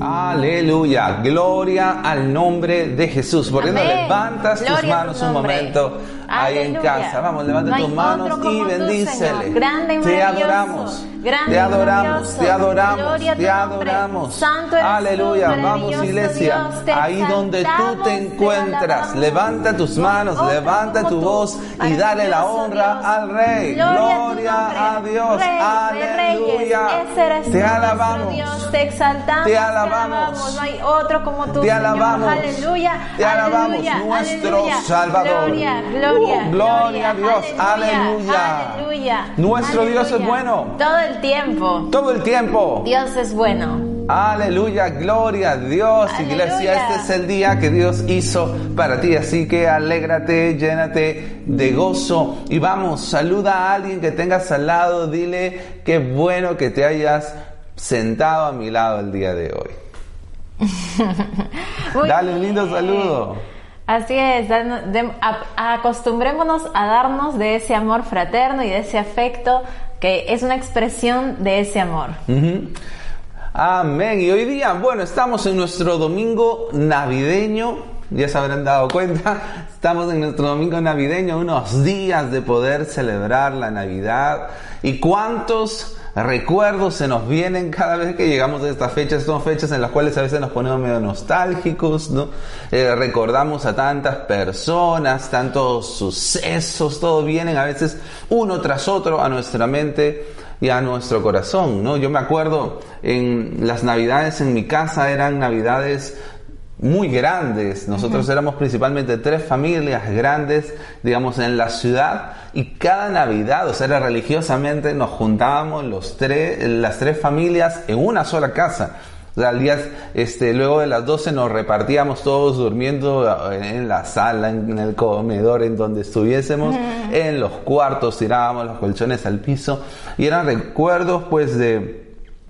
Aleluya, gloria al nombre de Jesús. ¿Por qué no levantas tus Gloria manos un momento ahí en Aleluya. casa? Vamos, levanta No tus manos y tú, bendícele. Señor. Grande y te adoramos, Grande te adoramos, te adoramos, te adoramos. Santo eres tú, Aleluya, vamos iglesia, Dios, te ahí donde tú te te encuentras, alabamos. levanta tus manos, otro levanta tu voz y dale la honra Dios. al Rey. Gloria a Gloria Dios, Rey aleluya. reyes, Te alabamos. Dios, te exaltamos, Te alabamos. No hay otro como tú, Te Señor. alabamos. Aleluya. Te alabamos, aleluya, nuestro aleluya. Salvador. Gloria, gloria, Gloria a Dios. Aleluya. Aleluya. Nuestro Dios es bueno. Todo el tiempo. Todo el tiempo. Dios es bueno. Aleluya, gloria a Dios, Aleluya. iglesia. Este es el día que Dios hizo para ti. Así que alégrate, llénate de gozo. Y vamos, saluda a alguien que tengas al lado. Dile qué bueno que te hayas sentado a mi lado el día de hoy. Dale un lindo saludo. Así es, acostumbrémonos a darnos de ese amor fraterno y de ese afecto que es una expresión de ese amor. Amén. Y hoy día, bueno, estamos en nuestro domingo navideño. Ya se habrán dado cuenta, estamos en nuestro domingo navideño, unos días de poder celebrar la Navidad. ¿Y cuántos recuerdos se nos vienen cada vez que llegamos a estas fechas? Son fechas en las cuales a veces nos ponemos medio nostálgicos, ¿no? Eh, recordamos a tantas personas, tantos sucesos, todo vienen a veces uno tras otro a nuestra mente y a nuestro corazón, ¿no? Yo me acuerdo en las navidades en mi casa eran navidades muy grandes. Nosotros éramos principalmente tres familias grandes, digamos, en la ciudad y cada Navidad, o sea, era religiosamente nos juntábamos los tres, las tres familias en una sola casa. O sea, al día, este, luego de las 12 nos repartíamos todos durmiendo en la sala, en el comedor, en donde estuviésemos, en los cuartos, tirábamos los colchones al piso y eran recuerdos pues de,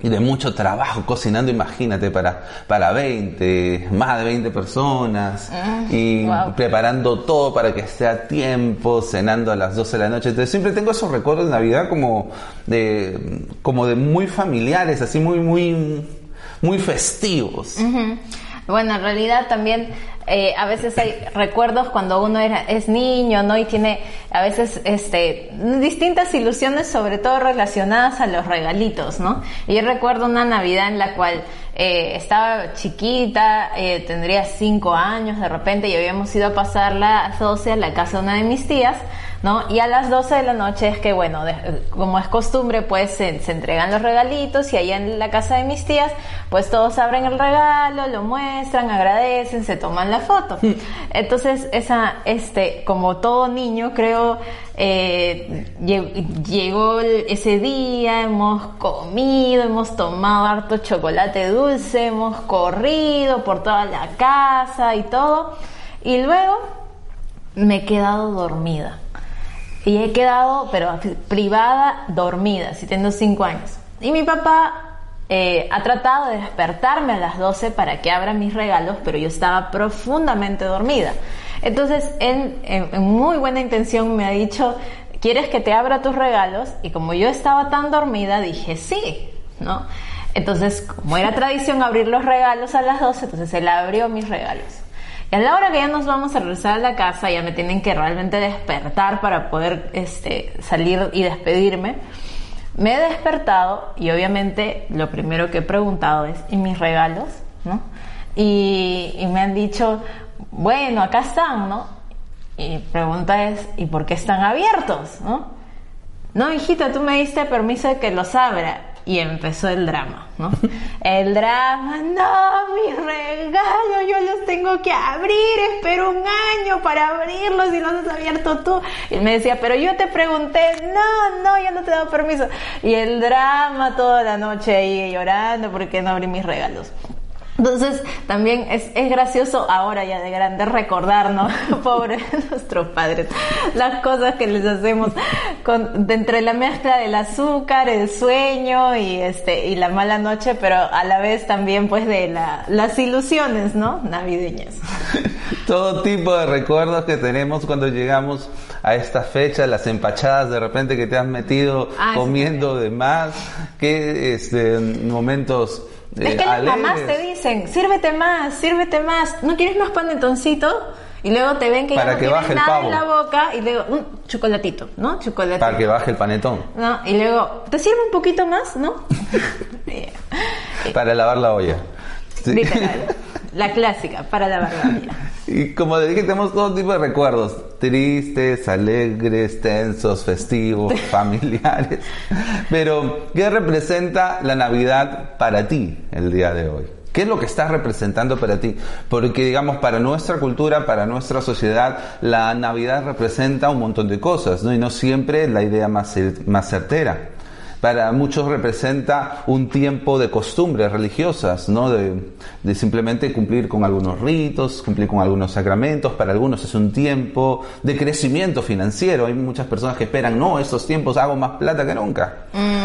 y de mucho trabajo cocinando, imagínate, para, para 20, más de 20 personas y wow. preparando todo para que esté a tiempo, cenando a las 12 de la noche. Entonces siempre tengo esos recuerdos de Navidad como de, como de muy familiares, así muy, muy, muy festivos. Bueno, en realidad también eh, a veces hay recuerdos cuando uno era, es niño, ¿no? Y tiene a veces este, distintas ilusiones, sobre todo relacionadas a los regalitos, ¿no? Y yo recuerdo una Navidad en la cual eh, estaba chiquita, eh, tendría cinco años de repente y habíamos ido a pasar las 12 a la casa de una de mis tías. ¿No? Y a las 12 de la noche es que, bueno, de- como es costumbre, pues se, se entregan los regalitos y ahí en la casa de mis tías, pues todos abren el regalo, lo muestran, agradecen, se toman la foto. Entonces, esa, este, como todo niño, creo, eh, lle- llegó ese día, hemos comido, hemos tomado harto chocolate dulce, hemos corrido por toda la casa y todo. Y luego me he quedado dormida. Y he quedado, pero privada, dormida, si tengo cinco años. Y mi papá eh, ha tratado de despertarme a las 12 para que abra mis regalos, pero yo estaba profundamente dormida. Entonces, en, en muy buena intención, me ha dicho, ¿quieres que te abra tus regalos? Y como yo estaba tan dormida, dije sí, ¿no? Entonces, como era tradición abrir los regalos a las 12, entonces él abrió mis regalos. A la hora que ya nos vamos a regresar a la casa, ya me tienen que realmente despertar para poder este, salir y despedirme. Me he despertado y obviamente lo primero que he preguntado es, ¿y mis regalos? ¿No? Y, y me han dicho, bueno, acá están, ¿no? Y pregunta es, ¿y por qué están abiertos? ¿No? No, hijita, tú me diste permiso de que los abra. Y empezó el drama, ¿no? El drama, no, mis regalos, yo los tengo que abrir, espero un año para abrirlos y los has abierto tú. Y él me decía, pero yo te pregunté, no, no, yo no te he dado permiso. Y el drama toda la noche ahí llorando porque no abrí mis regalos. Entonces, también es, es gracioso ahora ya de grande recordarnos, pobre nuestros padres, las cosas que les hacemos con, de entre la mezcla del azúcar, el sueño y este y la mala noche, pero a la vez también pues de la, las ilusiones, ¿no? Navideñas. Todo tipo de recuerdos que tenemos cuando llegamos a esta fecha, las empachadas de repente que te has metido Ah, sí, comiendo de más, que este, momentos Es eh, que las mamás te dicen, sírvete más, sírvete más, ¿no quieres más panetoncito? Y luego te ven que Para ya no que el nada pavo. en la boca y luego, un chocolatito, ¿no? Chocolatito. para que baje el panetón, ¿no? Y luego, ¿te sirve un poquito más, no? para lavar la olla. Sí. Literal. La clásica, para la barbarie. Y como dije, tenemos todo tipo de recuerdos, tristes, alegres, tensos, festivos, familiares. Pero, ¿qué representa la Navidad para ti el día de hoy? ¿Qué es lo que está representando para ti? Porque, digamos, para nuestra cultura, para nuestra sociedad, la Navidad representa un montón de cosas, ¿no? Y no siempre la idea más, más certera. Para muchos representa un tiempo de costumbres religiosas, ¿no? De, de simplemente cumplir con algunos ritos, cumplir con algunos sacramentos. Para algunos es un tiempo de crecimiento financiero. Hay muchas personas que esperan, no, estos tiempos hago más plata que nunca.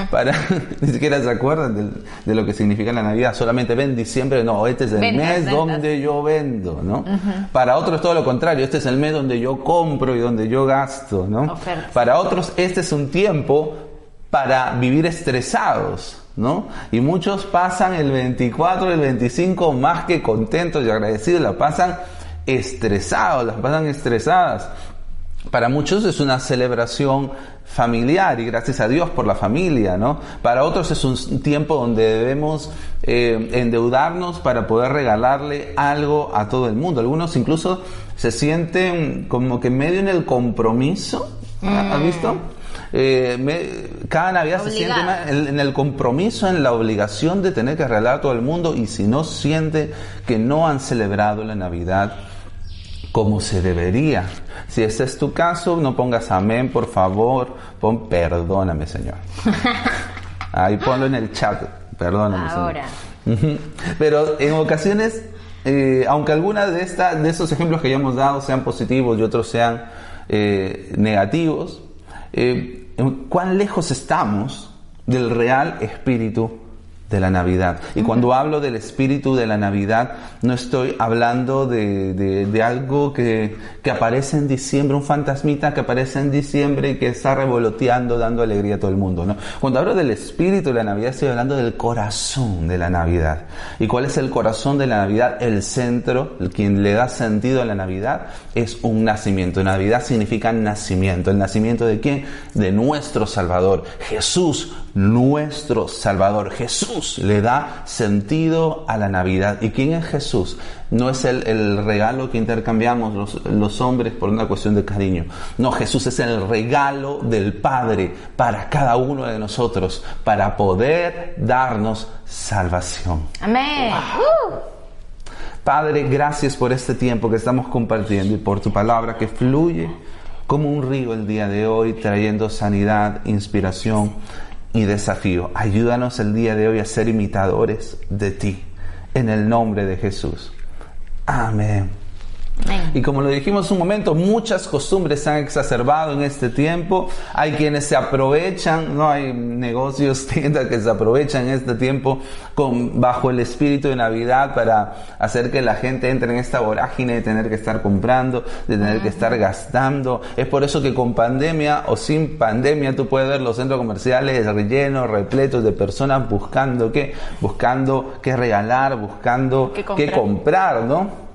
Para, ni siquiera se acuerdan del- de, lo que significa la Navidad. Solamente ven diciembre, no, este es el Ventas, mes ventas. donde yo vendo, ¿no? Para otros todo lo contrario, este es el mes donde yo compro y donde yo gasto, ¿no? Ofertas. Para otros este es un tiempo para vivir estresados, ¿no? Y muchos pasan el 24 y el 25 más que contentos y agradecidos, la pasan estresados, las pasan estresadas. Para muchos es una celebración familiar y gracias a Dios por la familia, ¿no? Para otros es un tiempo donde debemos eh, endeudarnos para poder regalarle algo a todo el mundo. Algunos incluso se sienten como que medio en el compromiso, ¿ha- ¿has visto? Eh, me- cada Navidad se siente más en, en el compromiso, en la obligación de tener que regalar a todo el mundo y si no siente que no han celebrado la Navidad como se debería. Si ese es tu caso, no pongas amén, por favor, pon perdóname, Señor. Ahí ponlo en el chat, perdóname, Ahora. Señor. Pero en ocasiones, eh, aunque algunas de, esta- de estos ejemplos que ya hemos dado sean positivos y otros sean eh, negativos, eh, ¿cuán lejos estamos del real espíritu de la Navidad? Y cuando hablo del espíritu de la Navidad, no estoy hablando de, de- de algo que, que aparece en diciembre, un fantasmita que aparece en diciembre y que está revoloteando, dando alegría a todo el mundo. ¿no? Cuando hablo del espíritu de la Navidad, estoy hablando del corazón de la Navidad. ¿Y cuál es el corazón de la Navidad? El centro, el quien le da sentido a la Navidad, es un nacimiento. Navidad significa nacimiento. ¿El nacimiento de quién? De nuestro Salvador. Jesús, nuestro Salvador. Jesús le da sentido a la Navidad. ¿Y quién es Jesús? No es el, el regalo que intercambiamos los, los hombres por una cuestión de cariño. No, Jesús es el regalo del Padre para cada uno de nosotros, para poder darnos salvación. Amén. Uh. Padre, gracias por este tiempo que estamos compartiendo y por tu palabra que fluye como un río el día de hoy, trayendo sanidad, inspiración y desafío. Ayúdanos el día de hoy a ser imitadores de ti, en el nombre de Jesús. Amén. Y como lo dijimos un momento, muchas costumbres se han exacerbado en este tiempo. Hay quienes se aprovechan, no hay negocios, tiendas que se aprovechan en este tiempo con, bajo el espíritu de Navidad para hacer que la gente entre en esta vorágine de tener que estar comprando, de tener que estar gastando. Es por eso que con pandemia o sin pandemia tú puedes ver los centros comerciales rellenos, repletos de personas buscando qué, buscando qué regalar, buscando Qué qué comprar. comprar, ¿no?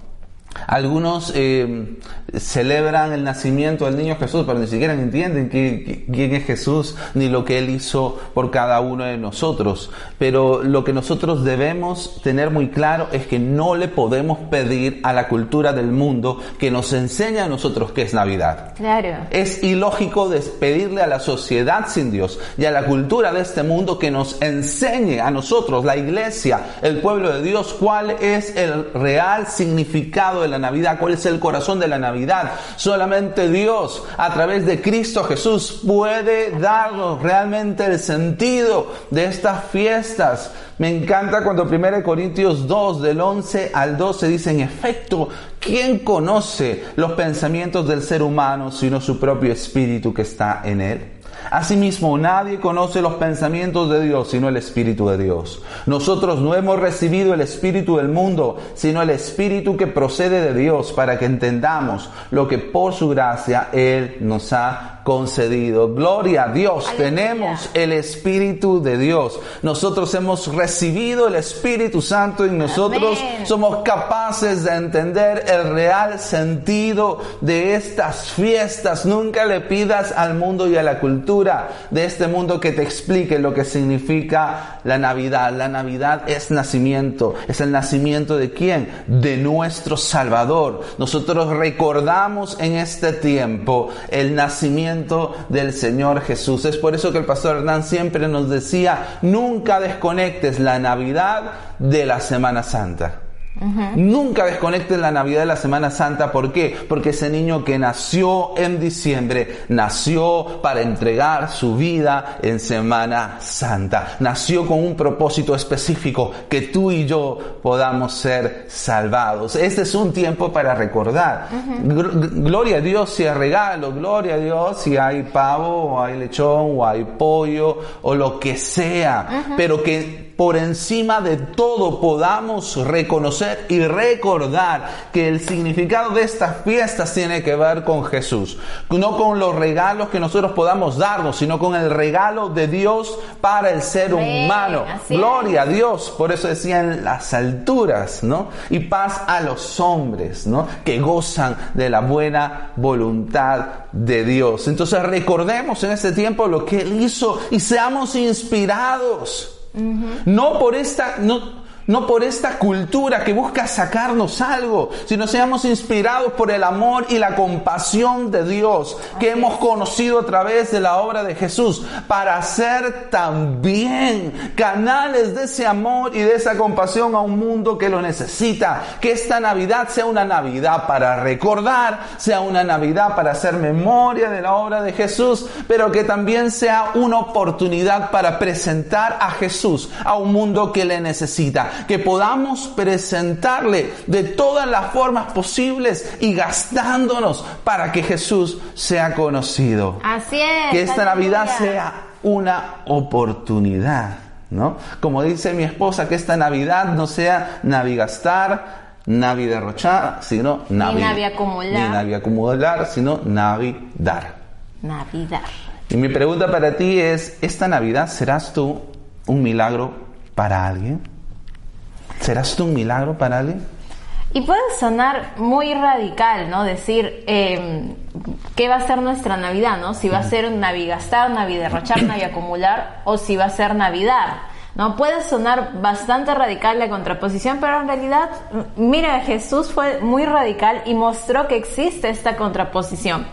Algunos eh, celebran el nacimiento del niño Jesús, pero ni siquiera entienden qui- qui- quién es Jesús ni lo que Él hizo por cada uno de nosotros. Pero lo que nosotros debemos tener muy claro es que no le podemos pedir a la cultura del mundo que nos enseñe a nosotros qué es Navidad. Claro. Es ilógico despedirle a la sociedad sin Dios y a la cultura de este mundo que nos enseñe a nosotros, la iglesia, el pueblo de Dios, cuál es el real significado de la Navidad, cuál es el corazón de la Navidad. Solamente Dios, a través de Cristo Jesús, puede darnos realmente el sentido de estas fiestas. Me encanta cuando 1 Corintios 2 del 11 al 12 dice, en efecto, ¿quién conoce los pensamientos del ser humano sino su propio espíritu que está en él? Asimismo, nadie conoce los pensamientos de Dios sino el Espíritu de Dios. Nosotros no hemos recibido el Espíritu del mundo, sino el Espíritu que procede de Dios para que entendamos lo que por su gracia Él nos ha concedido. Gloria a Dios, tenemos el Espíritu de Dios. Nosotros hemos recibido el Espíritu Santo y nosotros somos capaces de entender el real sentido de estas fiestas. Nunca le pidas al mundo y a la cultura de este mundo que te explique lo que significa la Navidad. La Navidad es nacimiento. ¿Es el nacimiento de quién? De nuestro Salvador. Nosotros recordamos en este tiempo el nacimiento del Señor Jesús. Es por eso que el pastor Hernán siempre nos decía, nunca desconectes la Navidad de la Semana Santa. Nunca desconecten la Navidad de la Semana Santa. ¿Por qué? Porque ese niño que nació en diciembre nació para entregar su vida en Semana Santa. Nació con un propósito específico, que tú y yo podamos ser salvados. Este es un tiempo para recordar. Gloria a Dios si hay regalo, gloria a Dios si hay pavo o hay lechón o hay pollo o lo que sea. Pero que por encima de todo podamos reconocer y recordar que el significado de estas fiestas tiene que ver con Jesús. No con los regalos que nosotros podamos darnos, sino con el regalo de Dios para el ser humano. Gloria a Dios. Por eso decían las alturas, ¿no? Y paz a los hombres, ¿no? Que gozan de la buena voluntad de Dios. Entonces recordemos en este tiempo lo que Él hizo y seamos inspirados no por esta, no, no por esta cultura que busca sacarnos algo, sino seamos inspirados por el amor y la compasión de Dios que hemos conocido a través de la obra de Jesús, para ser también canales de ese amor y de esa compasión a un mundo que lo necesita. Que esta Navidad sea una Navidad para recordar, sea una Navidad para hacer memoria de la obra de Jesús, pero que también sea una oportunidad para presentar a Jesús a un mundo que le necesita que podamos presentarle de todas las formas posibles y gastándonos para que Jesús sea conocido. Así es. Que esta Navidad sea una oportunidad, ¿no? Como dice mi esposa, que esta Navidad no sea navigastar, navi derrochar, sino navi, ni navi acumular. Ni navi acumular, sino navidar. Navidad. Y mi pregunta para ti es, ¿esta Navidad serás tú un milagro para alguien? ¿Serás tú un milagro para alguien? Y puede sonar muy radical, ¿no? Decir, eh, ¿qué va a ser nuestra Navidad, ¿no? Si va a ser navigastar, naviderrochar, acumular o si va a ser Navidad. ¿no? Puede sonar bastante radical la contraposición, pero en realidad, mira, Jesús fue muy radical y mostró que existe esta contraposición.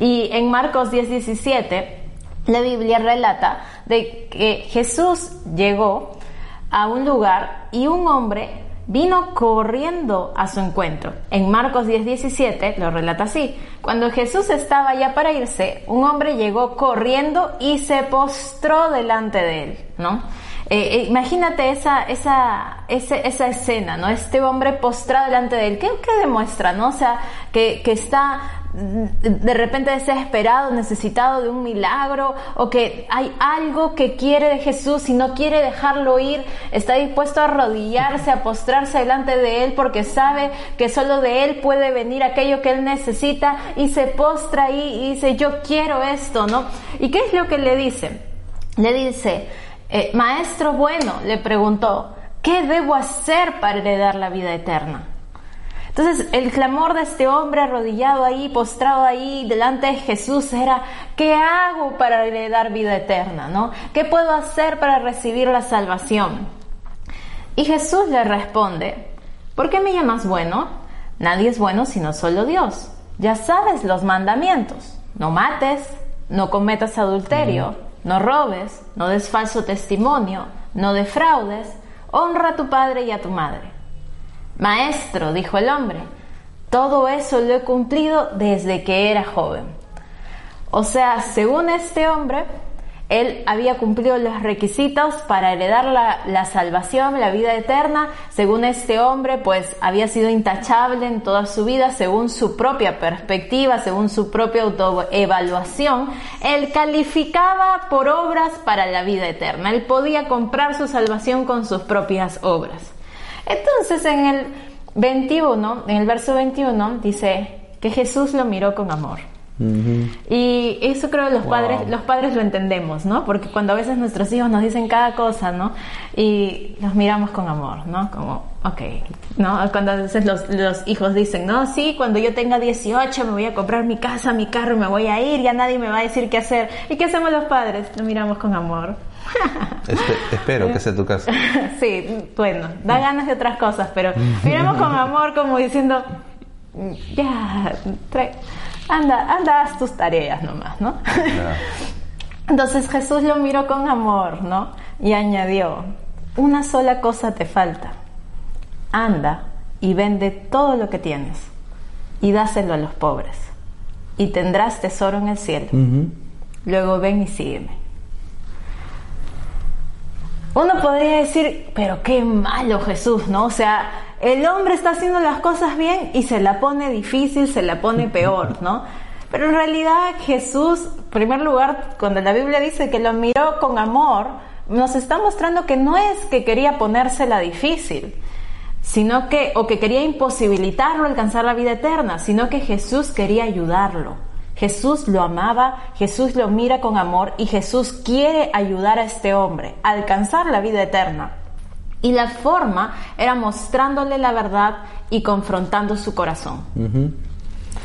Y en Marcos 10, 17, la Biblia relata de que Jesús llegó a un lugar y un hombre vino corriendo a su encuentro. En Marcos 10:17 lo relata así. Cuando Jesús estaba ya para irse, un hombre llegó corriendo y se postró delante de él, ¿no? Eh, eh, imagínate esa, esa, esa, escena, ¿no? Este hombre postrado delante de él. ¿Qué, qué demuestra, no? O sea, que, que está de repente desesperado, necesitado de un milagro, o que hay algo que quiere de Jesús y no quiere dejarlo ir, está dispuesto a arrodillarse, a postrarse delante de Él porque sabe que solo de Él puede venir aquello que Él necesita y se postra ahí y dice, yo quiero esto, ¿no? ¿Y qué es lo que le dice? Le dice, eh, maestro bueno, le preguntó, ¿qué debo hacer para heredar la vida eterna? Entonces el clamor de este hombre arrodillado ahí, postrado ahí delante de Jesús era, ¿qué hago para heredar vida eterna? ¿no? ¿Qué puedo hacer para recibir la salvación? Y Jesús le responde, ¿por qué me llamas bueno? Nadie es bueno sino solo Dios. Ya sabes los mandamientos. No mates, no cometas adulterio, no robes, no des falso testimonio, no defraudes, honra a tu padre y a tu madre. Maestro, dijo el hombre, todo eso lo he cumplido desde que era joven. O sea, según este hombre, Él había cumplido los requisitos para heredar la, salvación, la vida eterna. Según este hombre, pues había sido intachable en toda su vida, según su propia perspectiva, según su propia autoevaluación. Él calificaba por obras para la vida eterna. Él podía comprar su salvación con sus propias obras. Entonces, en el 21, en el verso 21, dice que Jesús lo miró con amor. Y eso creo que los padres, los padres lo entendemos, ¿no? Porque cuando a veces nuestros hijos nos dicen cada cosa, ¿no? Y los miramos con amor, ¿no? Como, ok, ¿no? Cuando a veces los, los hijos dicen, no, sí, cuando yo tenga 18 me voy a comprar mi casa, mi carro me voy a ir, ya nadie me va a decir qué hacer. ¿Y qué hacemos los padres? Lo miramos con amor. Espero que sea tu caso. sí, bueno, da ganas de otras cosas, pero miramos con amor como diciendo, ya, trae anda, anda, haz tus tareas nomás, ¿no? Entonces Jesús lo miró con amor, ¿no? Y añadió, una sola cosa te falta, anda y vende todo lo que tienes y dáselo a los pobres y tendrás tesoro en el cielo. Luego ven y sígueme. Uno podría decir, pero qué malo Jesús, ¿no? O sea, el hombre está haciendo las cosas bien y se la pone difícil, se la pone peor, ¿no? Pero en realidad Jesús, en primer lugar, cuando la Biblia dice que lo miró con amor, nos está mostrando que no es que quería ponérsela difícil, sino que, o que quería imposibilitarlo alcanzar la vida eterna, sino que Jesús quería ayudarlo. Jesús lo amaba, Jesús lo mira con amor y Jesús quiere ayudar a este hombre a alcanzar la vida eterna. Y la forma era mostrándole la verdad y confrontando su corazón.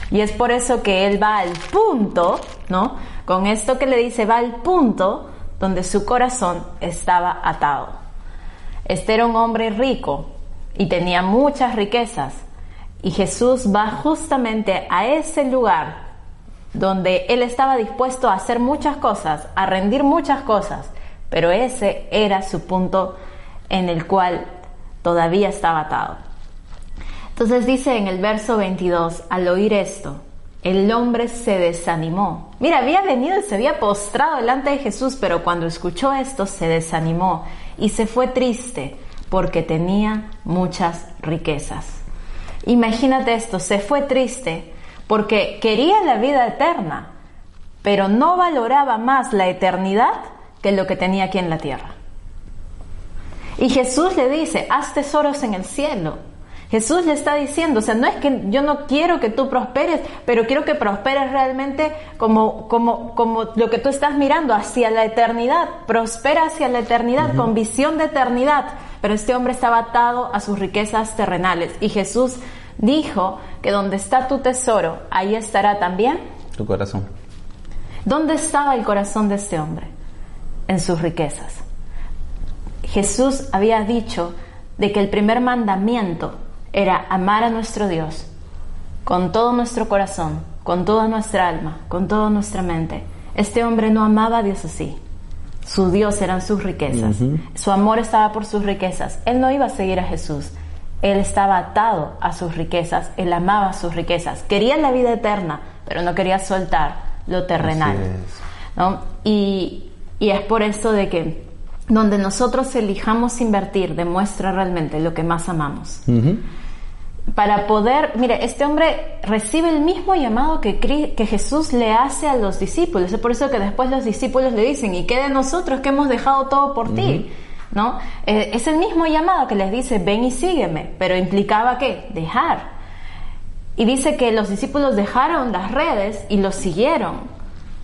Y es por eso que él va al punto, ¿no? Con esto que le dice, va al punto donde su corazón estaba atado. Este era un hombre rico y tenía muchas riquezas. Y Jesús va justamente a ese lugar donde él estaba dispuesto a hacer muchas cosas, a rendir muchas cosas, pero ese era su punto en el cual todavía estaba atado. Entonces dice en el verso 22, al oír esto, el hombre se desanimó. Mira, había venido y se había postrado delante de Jesús, pero cuando escuchó esto se desanimó y se fue triste porque tenía muchas riquezas. Imagínate esto, se fue triste porque quería la vida eterna, pero no valoraba más la eternidad que lo que tenía aquí en la tierra. Y Jesús le dice, haz tesoros en el cielo. Jesús le está diciendo, o sea, no es que yo no quiero que tú prosperes, pero quiero que prosperes realmente como, como, como lo que tú estás mirando hacia la eternidad. Prospera hacia la eternidad, con visión de eternidad. Pero este hombre estaba atado a sus riquezas terrenales. Y Jesús dijo que donde está tu tesoro, ahí estará también tu corazón. ¿Dónde estaba el corazón de este hombre? En sus riquezas. Jesús había dicho de que el primer mandamiento era amar a nuestro Dios con todo nuestro corazón, con toda nuestra alma, con toda nuestra mente. Este hombre no amaba a Dios así. Su Dios eran sus riquezas. Su amor estaba por sus riquezas. Él no iba a seguir a Jesús. Él estaba atado a sus riquezas. Él amaba sus riquezas. Quería la vida eterna, pero no quería soltar lo terrenal. Y, y es por eso de que donde nosotros elijamos invertir demuestra realmente lo que más amamos. Para poder, mire, este hombre recibe el mismo llamado que, que Jesús le hace a los discípulos. Es por eso que después los discípulos le dicen, ¿y qué de nosotros que hemos dejado todo por ti? ¿No? Eh, es el mismo llamado que les dice, ven y sígueme, pero implicaba qué? Dejar. Y dice que los discípulos dejaron las redes y los siguieron.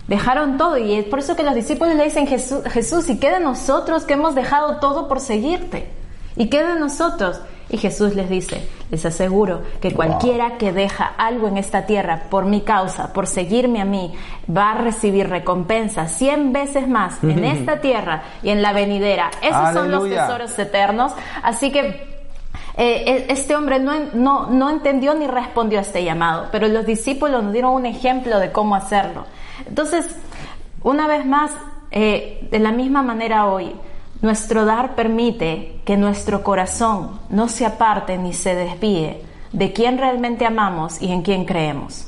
Dejaron todo y es por eso que los discípulos le dicen Jesús, Jesús, ¿y qué de nosotros que hemos dejado todo por seguirte? ¿Y qué de nosotros? Y Jesús les dice, les aseguro que cualquiera que deja algo en esta tierra por mi causa, por seguirme a mí, va a recibir recompensa cien veces más en esta tierra y en la venidera. Esos son los tesoros eternos. Así que eh, e, este hombre no, no, no entendió ni respondió a este llamado, pero los discípulos nos dieron un ejemplo de cómo hacerlo. Entonces, una vez más, eh, de la misma manera hoy, nuestro dar permite que nuestro corazón no se aparte ni se desvíe de quién realmente amamos y en quién creemos.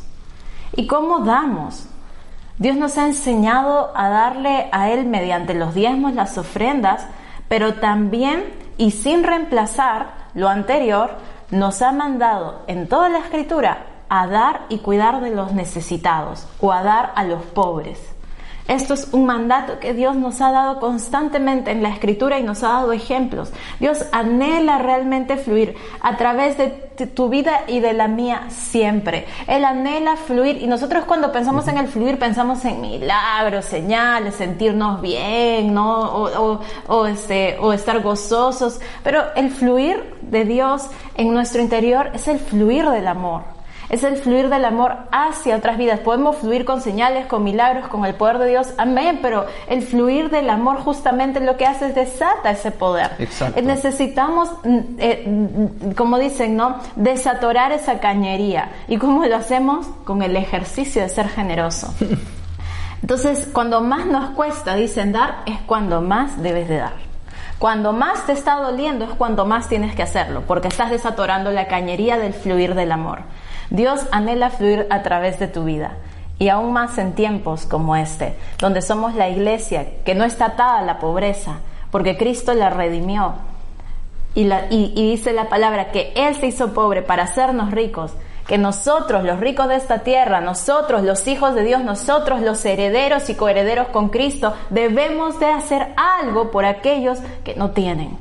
¿Y cómo damos? Dios nos ha enseñado a darle a Él mediante los diezmos las ofrendas, pero también y sin reemplazar lo anterior, nos ha mandado en toda la escritura a dar y cuidar de los necesitados o a dar a los pobres. Esto es un mandato que Dios nos ha dado constantemente en la escritura y nos ha dado ejemplos. Dios anhela realmente fluir a través de tu vida y de la mía siempre. Él anhela fluir y nosotros cuando pensamos en el fluir pensamos en milagros, señales, sentirnos bien, ¿no? O, o, este, o estar gozosos. Pero el fluir de Dios en nuestro interior es el fluir del amor es el fluir del amor hacia otras vidas. Podemos fluir con señales, con milagros, con el poder de Dios, amén, pero el fluir del amor justamente lo que hace es desata ese poder. Exacto. Eh, necesitamos, mm, eh, mm, como dicen, ¿no? Desatorar esa cañería. ¿Y cómo lo hacemos? Con el ejercicio de ser generoso. Entonces, cuando más nos cuesta, dicen dar, es cuando más debes de dar. Cuando más te está doliendo es cuando más tienes que hacerlo, porque estás desatorando la cañería del fluir del amor. Dios anhela fluir a través de tu vida. Y aún más en tiempos como este, donde somos la iglesia que no está atada a la pobreza, porque Cristo la redimió. Y, dice la palabra que Él se hizo pobre para hacernos ricos, que nosotros, los ricos de esta tierra, nosotros, los hijos de Dios, nosotros, los herederos y coherederos con Cristo, debemos de hacer algo por aquellos que no tienen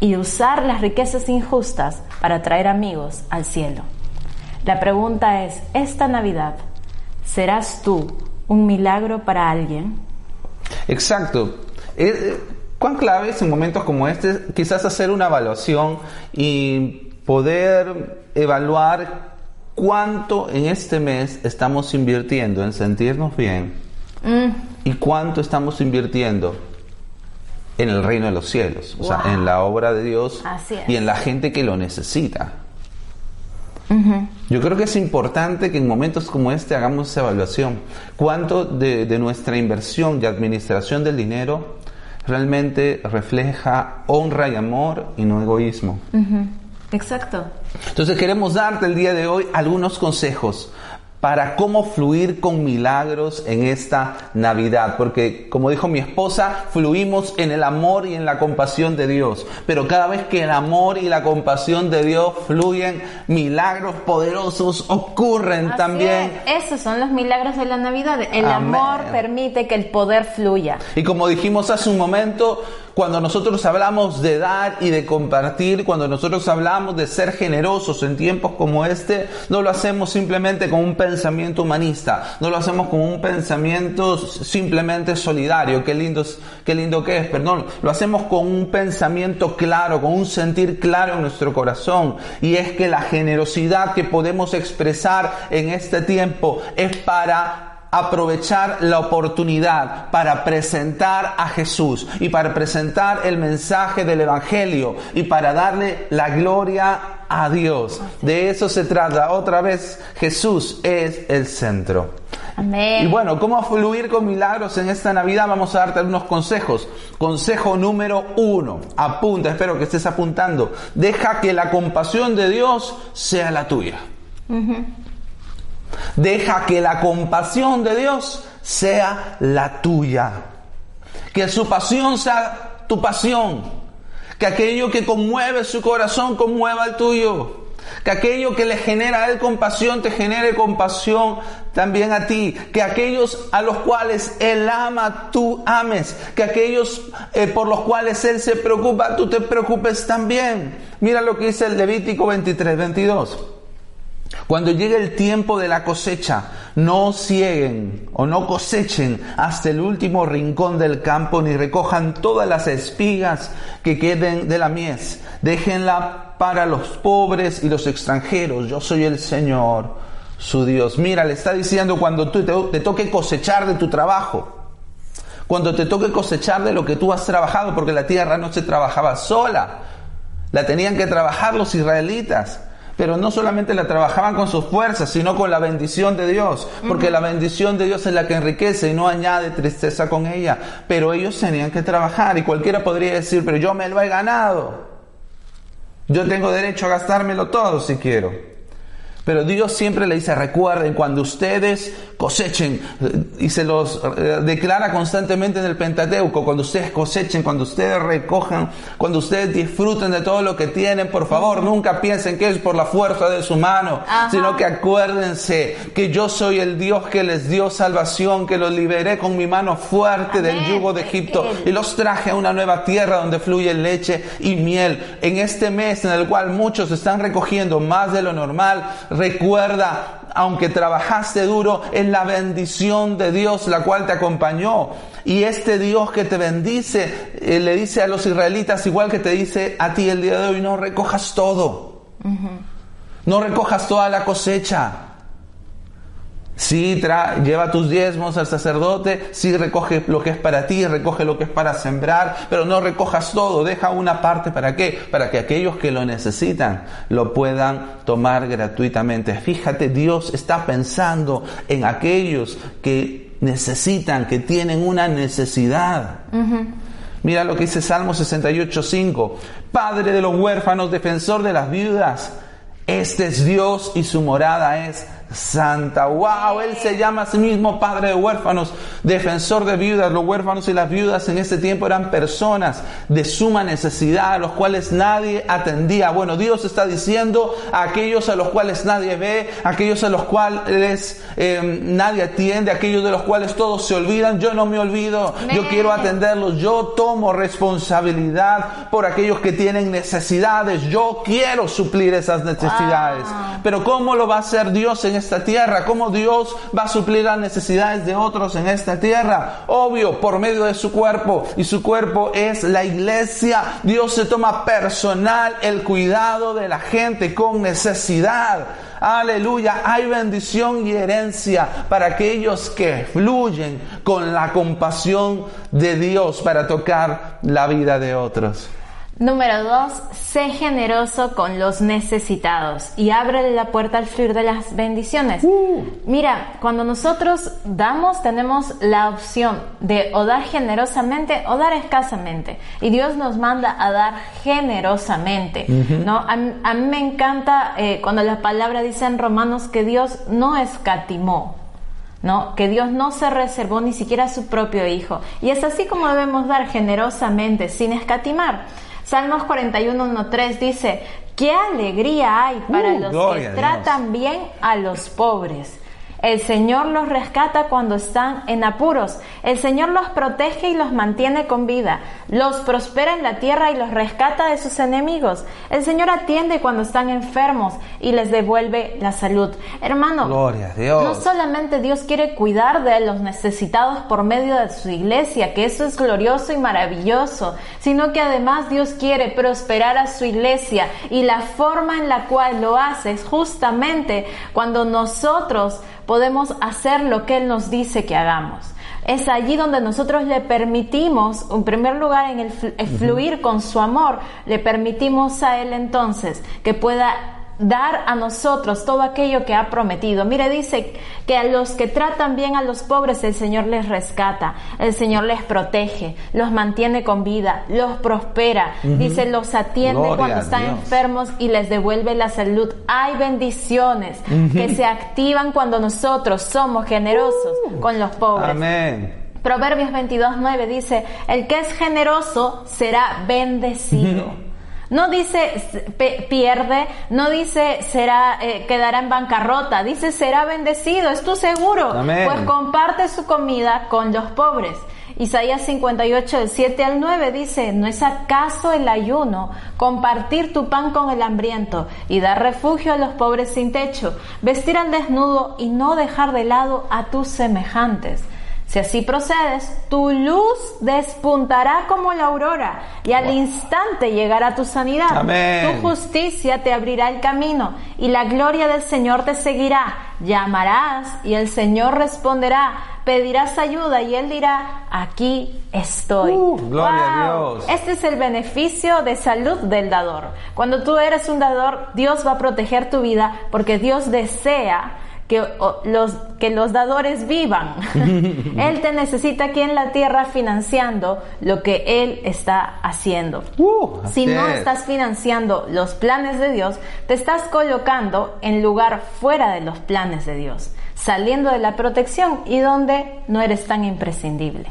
y usar las riquezas injustas para traer amigos al cielo. La pregunta es, ¿esta Navidad serás tú un milagro para alguien? Exacto. Eh, eh, ¿Cuán clave es en momentos como este quizás hacer una evaluación y poder evaluar cuánto en este mes estamos invirtiendo en sentirnos bien mm. y cuánto estamos invirtiendo en el reino de los cielos, o sea, en la obra de Dios y en la gente que lo necesita? Yo creo que es importante que en momentos como este hagamos esa evaluación. ¿Cuánto de, nuestra inversión y administración del dinero realmente refleja honra y amor y no egoísmo? Exacto. Entonces queremos darte el día de hoy algunos consejos para cómo fluir con milagros en esta Navidad. Porque, como dijo mi esposa, fluimos en el amor y en la compasión de Dios. Pero cada vez que el amor y la compasión de Dios fluyen, milagros poderosos ocurren también. Esos son los milagros de la Navidad. El amor permite que el poder fluya. Y como dijimos hace un momento, cuando nosotros hablamos de dar y de compartir, cuando nosotros hablamos de ser generosos en tiempos como este, no lo hacemos simplemente con un pensamiento humanista, no lo hacemos con un pensamiento simplemente solidario, qué lindo, qué lindo que es, perdón, lo hacemos con un pensamiento claro, con un sentir claro en nuestro corazón, y es que la generosidad que podemos expresar en este tiempo es para aprovechar la oportunidad para presentar a Jesús y para presentar el mensaje del Evangelio y para darle la gloria a Dios. De eso se trata. Otra vez, Jesús es el centro. Amén. Y bueno, ¿cómo fluir con milagros en esta Navidad? Vamos a darte algunos consejos. Consejo número uno. Apunta, espero que estés apuntando. Deja que la compasión de Dios sea la tuya. Deja que la compasión de Dios sea la tuya. Que su pasión sea tu pasión. Que aquello que conmueve su corazón conmueva el tuyo. Que aquello que le genera a él compasión te genere compasión también a ti. Que aquellos a los cuales él ama, tú ames. Que aquellos eh, por los cuales él se preocupa, tú te preocupes también. Mira lo que dice el Levítico 23, 22. Cuando llegue el tiempo de la cosecha, no cieguen o no cosechen hasta el último rincón del campo, ni recojan todas las espigas que queden de la mies. Déjenla para los pobres y los extranjeros. Yo soy el Señor, su Dios. Mira, le está diciendo cuando tú te, te toque cosechar de tu trabajo. Cuando te toque cosechar de lo que tú has trabajado, porque la tierra no se trabajaba sola. La tenían que trabajar los israelitas pero no solamente la trabajaban con sus fuerzas, sino con la bendición de Dios, porque la bendición de Dios es la que enriquece y no añade tristeza con ella. Pero ellos tenían que trabajar y cualquiera podría decir, pero yo me lo he ganado. Yo tengo derecho a gastármelo todo si quiero. Pero Dios siempre le dice, recuerden, cuando ustedes cosechen, eh, y se los eh, declara constantemente en el Pentateuco, cuando ustedes cosechen, cuando ustedes recojan, cuando ustedes disfruten de todo lo que tienen, por favor, nunca piensen que es por la fuerza de su mano, sino que acuérdense que yo soy el Dios que les dio salvación, que los liberé con mi mano fuerte del yugo de Egipto y los traje a una nueva tierra donde fluye leche y miel. En este mes en el cual muchos están recogiendo más de lo normal, recuerda, aunque trabajaste duro, en la bendición de Dios la cual te acompañó. Y este Dios que te bendice, eh, le dice a los israelitas, igual que te dice a ti el día de hoy, no recojas todo. No recojas toda la cosecha. Sí, lleva tus diezmos al sacerdote, sí recoge lo que es para ti, recoge lo que es para sembrar, pero no recojas todo, deja una parte para qué? Para que aquellos que lo necesitan lo puedan tomar gratuitamente. Fíjate, Dios está pensando en aquellos que necesitan, que tienen una necesidad. Mira lo que dice Salmo 68.5, Padre de los huérfanos, defensor de las viudas, este es Dios y su morada es santa. Wow, Él se llama a sí mismo Padre de huérfanos, defensor de viudas. Los huérfanos y las viudas en ese tiempo eran personas de suma necesidad, a los cuales nadie atendía. Bueno, Dios está diciendo a aquellos a los cuales nadie ve, aquellos a los cuales em, nadie atiende, aquellos de los cuales todos se olvidan. Yo no me olvido, yo quiero atenderlos, yo tomo responsabilidad por aquellos que tienen necesidades, yo quiero suplir esas necesidades. Pero ¿cómo lo va a hacer Dios en esta tierra, cómo Dios va a suplir las necesidades de otros en esta tierra. Obvio, por medio de su cuerpo, y su cuerpo es la iglesia. Dios se toma personal el cuidado de la gente con necesidad. Aleluya, hay bendición y herencia para aquellos que fluyen con la compasión de Dios para tocar la vida de otros. Número dos, sé generoso con los necesitados y ábrele la puerta al fluir de las bendiciones. Uh. Mira, cuando nosotros damos, tenemos la opción de o dar generosamente o dar escasamente. Y Dios nos manda a dar generosamente. ¿no? A, mí me encanta eh, cuando la palabra dice en Romanos que Dios no escatimó. ¿no? Que Dios no se reservó ni siquiera a su propio Hijo. Y es así como debemos dar generosamente, sin escatimar. Salmos 41.1.3 dice, qué alegría hay para uh, los que tratan bien a los pobres. El Señor los rescata cuando están en apuros. El Señor los protege y los mantiene con vida. Los prospera en la tierra y los rescata de sus enemigos. El Señor atiende cuando están enfermos y les devuelve la salud. Hermano, no solamente Dios quiere cuidar de los necesitados por medio de su iglesia, que eso es glorioso y maravilloso, sino que además Dios quiere prosperar a su iglesia y la forma en la cual lo hace es justamente cuando nosotros podemos hacer lo que Él nos dice que hagamos. Es allí donde nosotros le permitimos, en primer lugar, en el fluir con su amor, le permitimos a Él entonces que pueda dar a nosotros todo aquello que ha prometido. Mire, dice que a los que tratan bien a los pobres el Señor les rescata, el Señor les protege, los mantiene con vida, los prospera, dice, los atiende cuando están enfermos y les devuelve la salud. Hay bendiciones que se activan cuando nosotros somos generosos uh. con los pobres. Amén. Proverbios 22.9 dice, el que es generoso será bendecido. No dice pierde, no dice será eh, quedará en bancarrota, dice será bendecido, es tu seguro, pues comparte su comida con los pobres. Isaías 58, del 7 al 9 dice, ¿no es acaso el ayuno compartir tu pan con el hambriento y dar refugio a los pobres sin techo, vestir al desnudo y no dejar de lado a tus semejantes? Si así procedes, tu luz despuntará como la aurora y al instante llegará tu sanidad. Tu justicia te abrirá el camino y la gloria del Señor te seguirá. Llamarás y el Señor responderá. Pedirás ayuda y Él dirá, aquí estoy. Uh, gloria a Dios. Este es el beneficio de salud del dador. Cuando tú eres un dador, Dios va a proteger tu vida porque Dios desea que los, que los dadores vivan. él te necesita aquí en la tierra financiando lo que Él está haciendo. Uh, si no es. estás financiando los planes de Dios, te estás colocando en lugar fuera de los planes de Dios, saliendo de la protección y donde no eres tan imprescindible.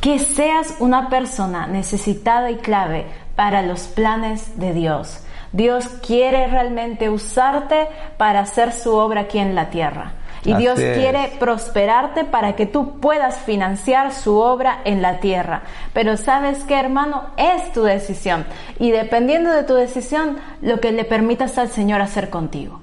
Que seas una persona necesitada y clave para los planes de Dios. Dios quiere realmente usarte para hacer su obra aquí en la tierra. Y Así Dios es. quiere prosperarte para que tú puedas financiar su obra en la tierra. Pero sabes que hermano, es tu decisión. Y dependiendo de tu decisión, lo que le permitas al Señor hacer contigo.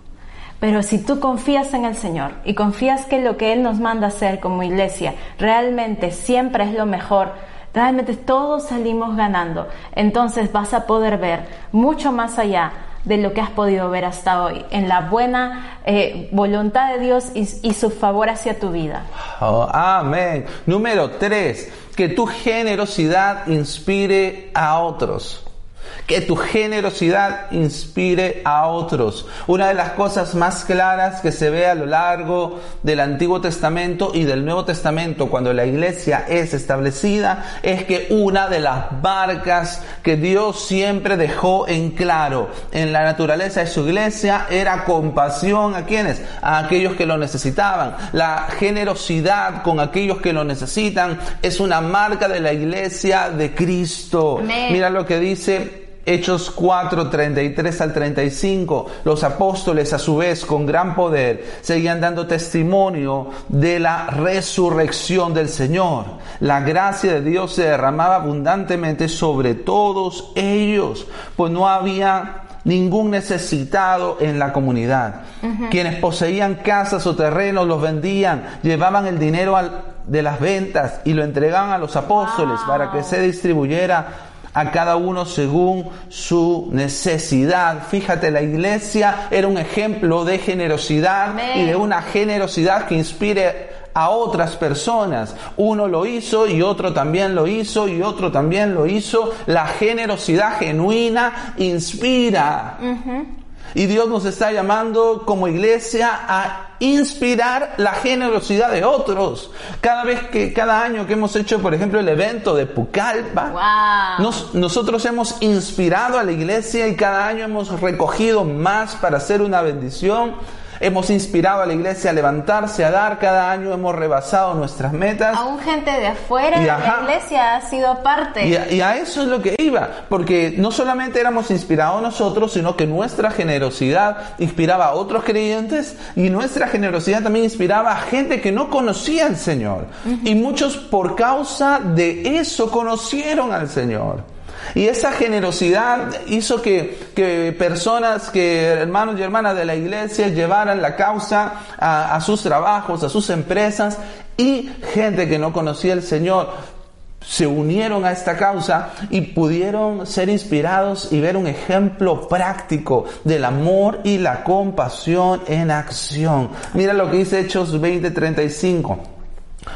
Pero si tú confías en el Señor y confías que lo que Él nos manda hacer como iglesia realmente siempre es lo mejor, realmente todos salimos ganando, entonces vas a poder ver mucho más allá de lo que has podido ver hasta hoy, en la buena eh, voluntad de Dios y, y su favor hacia tu vida. Oh, amén. Número tres, que tu generosidad inspire a otros. Que tu generosidad inspire a otros. Una de las cosas más claras que se ve a lo largo del Antiguo Testamento y del Nuevo Testamento cuando la iglesia es establecida es que una de las marcas que Dios siempre dejó en claro en la naturaleza de su iglesia era compasión a quienes, a aquellos que lo necesitaban. La generosidad con aquellos que lo necesitan es una marca de la iglesia de Cristo. Amén. Mira lo que dice Hechos 4, 33 al 35, los apóstoles a su vez con gran poder seguían dando testimonio de la resurrección del Señor. La gracia de Dios se derramaba abundantemente sobre todos ellos, pues no había ningún necesitado en la comunidad. Quienes poseían casas o terrenos los vendían, llevaban el dinero al- de las ventas y lo entregaban a los apóstoles Wow. para que se distribuyera a cada uno según su necesidad. Fíjate, la iglesia era un ejemplo de generosidad Amén. y de una generosidad que inspire a otras personas. Uno lo hizo y otro también lo hizo y otro también lo hizo. La generosidad genuina inspira. Y Dios nos está llamando como iglesia a inspirar la generosidad de otros. Cada vez que, cada año que hemos hecho, por ejemplo, el evento de Pucallpa, Wow. nos- nosotros hemos inspirado a la iglesia y cada año hemos recogido más para hacer una bendición. Hemos inspirado a la iglesia a levantarse, a dar. Cada año hemos rebasado nuestras metas. Aún gente de afuera Y de ajá. la iglesia ha sido parte. Y a, y a eso es lo que iba, porque no solamente éramos inspirados nosotros, sino que nuestra generosidad inspiraba a otros creyentes y nuestra generosidad también inspiraba a gente que no conocía al Señor. Y muchos por causa de eso conocieron al Señor. Y esa generosidad hizo que, que personas, que hermanos y hermanas de la iglesia llevaran la causa a, a sus trabajos, a sus empresas y gente que no conocía al Señor se unieron a esta causa y pudieron ser inspirados y ver un ejemplo práctico del amor y la compasión en acción. Mira lo que dice Hechos 20:35.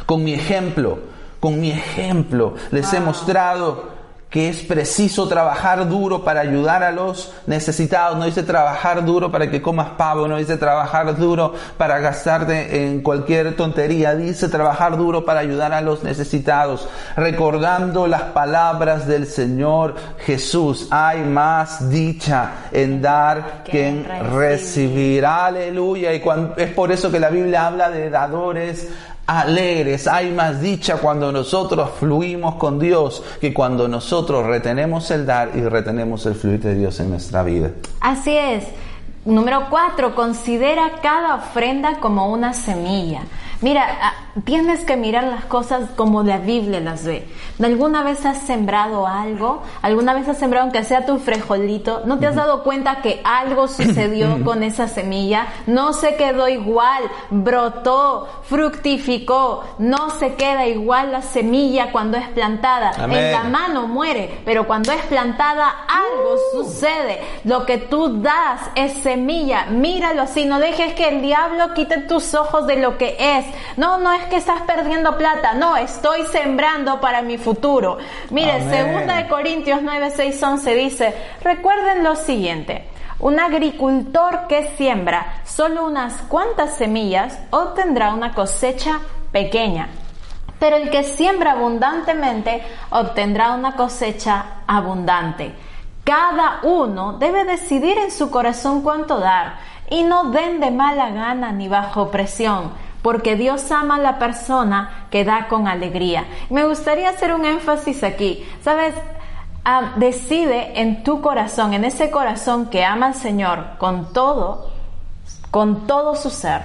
Con mi ejemplo, con mi ejemplo les he mostrado que es preciso trabajar duro para ayudar a los necesitados. No dice trabajar duro para que comas pavo, no dice trabajar duro para gastarte en cualquier tontería. Dice trabajar duro para ayudar a los necesitados. Recordando las palabras del Señor Jesús. Hay más dicha en dar que en recibir. Aleluya. Y cuan- es por eso que la Biblia habla de dadores alegres. Hay más dicha cuando nosotros fluimos con Dios que cuando nosotros retenemos el dar y retenemos el fluir de Dios en nuestra vida. Así es. Número cuatro, considera cada ofrenda como una semilla. Mira, ah, tienes que mirar las cosas como la Biblia las ve. ¿Alguna vez has sembrado algo? ¿Alguna vez has sembrado aunque sea tu frijolito? ¿No te has dado cuenta que algo sucedió con esa semilla? No se quedó igual, brotó, fructificó. No se queda igual la semilla cuando es plantada. Amén. En la mano muere, pero cuando es plantada algo sucede. Lo que tú das es semilla. Míralo así, no dejes que el diablo quite tus ojos de lo que es. No, no es que estás perdiendo plata, no, estoy sembrando para mi futuro. Mire, Amén. segunda de Corintios 9, 6, 11 dice, recuerden lo siguiente. Un agricultor que siembra solo unas cuantas semillas obtendrá una cosecha pequeña, pero el que siembra abundantemente obtendrá una cosecha abundante. Cada uno debe decidir en su corazón cuánto dar y no den de mala gana ni bajo presión, porque Dios ama a la persona que da con alegría. Me gustaría hacer un énfasis aquí. ¿Sabes? Ah, decide en tu corazón, en ese corazón que ama al Señor con todo, con todo su ser.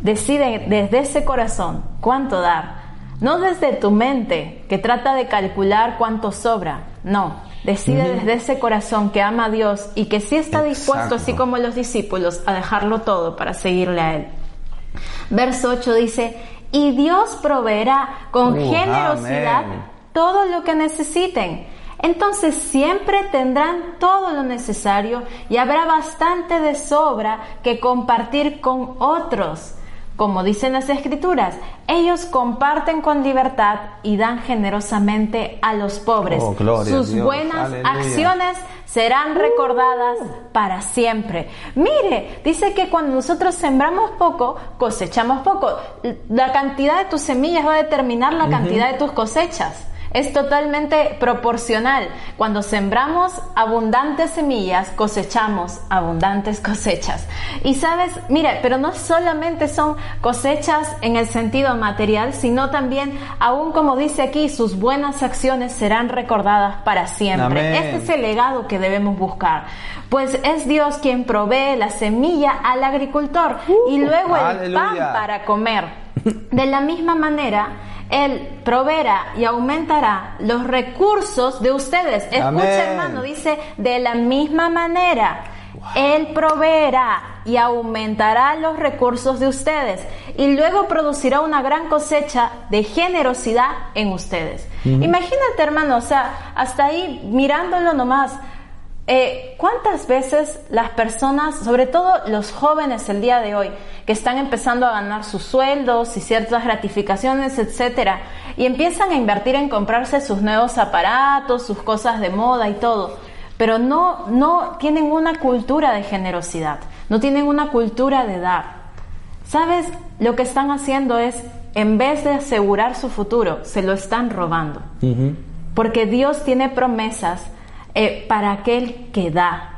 Decide desde ese corazón cuánto dar. No desde tu mente que trata de calcular cuánto sobra. No, decide desde ese corazón que ama a Dios y que sí está dispuesto, así como los discípulos, a dejarlo todo para seguirle a Él. Verso 8 dice, y Dios proveerá con Uh, generosidad amén. todo lo que necesiten. Entonces siempre tendrán todo lo necesario y habrá bastante de sobra que compartir con otros. Como dicen las escrituras, ellos comparten con libertad y dan generosamente a los pobres. Oh, Sus Dios. buenas Aleluya. acciones serán recordadas para siempre. Mire, dice que cuando nosotros sembramos poco, cosechamos poco. La cantidad de tus semillas va a determinar la cantidad de tus cosechas. Es totalmente proporcional. Cuando sembramos abundantes semillas, cosechamos abundantes cosechas. Y sabes, mire, pero no solamente son cosechas en el sentido material, sino también, aún como dice aquí, sus buenas acciones serán recordadas para siempre. Amén. Este es el legado que debemos buscar. Pues es Dios quien provee la semilla al agricultor y luego el pan para comer. De la misma manera, Él proveerá y aumentará los recursos de ustedes. Escucha, Amén. hermano, dice, de la misma manera. Él proveerá y aumentará los recursos de ustedes y luego producirá una gran cosecha de generosidad en ustedes. Imagínate, hermano, o sea, hasta ahí mirándolo nomás, eh, ¿Cuántas veces las personas, sobre todo los jóvenes el día de hoy, que están empezando a ganar sus sueldos y ciertas gratificaciones, etcétera, y empiezan a invertir en comprarse sus nuevos aparatos, sus cosas de moda y todo, pero no, no tienen una cultura de generosidad, no tienen una cultura de dar? ¿Sabes? Lo que están haciendo es, en vez de asegurar su futuro, se lo están robando. Porque Dios tiene promesas eh, para aquel que da.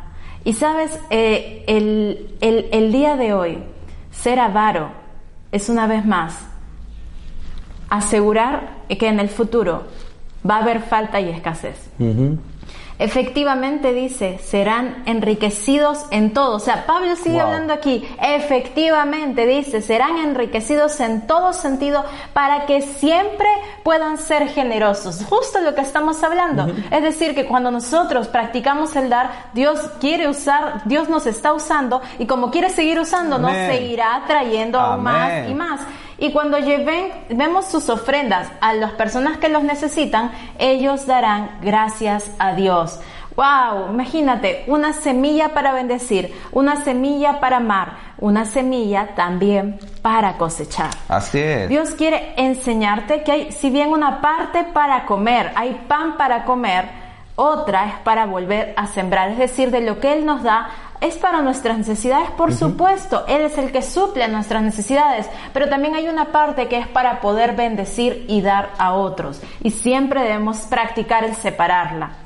Y sabes, Eh, el, el- el día de hoy, ser avaro es una vez más asegurar que en el futuro va a haber falta y escasez. Efectivamente dice, serán enriquecidos en todo. O sea, Pablo sigue Wow. hablando aquí. Efectivamente dice, serán enriquecidos en todo sentido para que siempre puedan ser generosos. Justo lo que estamos hablando. Es decir, que cuando nosotros practicamos el dar, Dios quiere usar, Dios nos está usando y como quiere seguir usando, nos Amén. seguirá trayendo aún más y más. Y cuando lleven, vemos sus ofrendas a las personas que los necesitan, ellos darán gracias a Dios. Wow, imagínate, una semilla para bendecir, una semilla para amar, una semilla también para cosechar. Así es. Dios quiere enseñarte que hay, si bien una parte para comer, hay pan para comer, otra es para volver a sembrar. Es decir, de lo que Él nos da es para nuestras necesidades, por supuesto. Él es el que suple nuestras necesidades, pero también hay una parte que es para poder bendecir y dar a otros. Y siempre debemos practicar el separarla.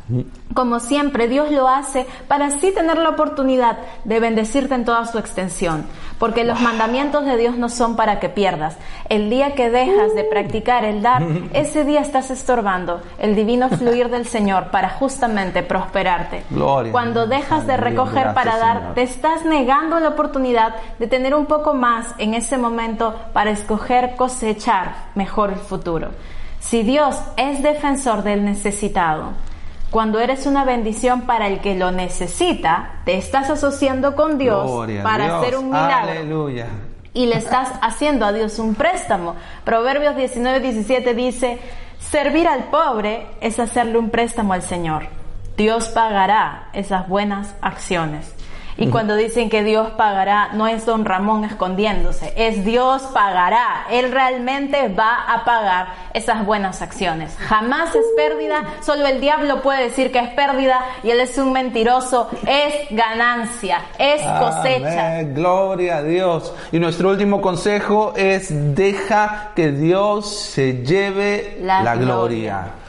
Como siempre, Dios lo hace para así tener la oportunidad de bendecirte en toda su extensión. Porque los mandamientos de Dios no son para que pierdas. El día que dejas de practicar el dar, ese día estás estorbando el divino fluir del Señor para justamente prosperarte. Gloria. Cuando dejas de recoger Gracias, para dar, Señor. te estás negando la oportunidad de tener un poco más en ese momento para escoger cosechar mejor el futuro. Si Dios es defensor del necesitado, cuando eres una bendición para el que lo necesita, te estás asociando con Dios Gloria para Dios. hacer un milagro Aleluya. y le estás haciendo a Dios un préstamo. Proverbios 19, 17 dice, servir al pobre es hacerle un préstamo al Señor. Dios pagará esas buenas acciones. Y cuando dicen que Dios pagará, no es don Ramón escondiéndose, es Dios pagará. Él realmente va a pagar esas buenas acciones. Jamás es pérdida, solo el diablo puede decir que es pérdida y él es un mentiroso. Es ganancia, es cosecha. Amén. Gloria a Dios. Y nuestro último consejo es deja que Dios se lleve la, La gloria. gloria.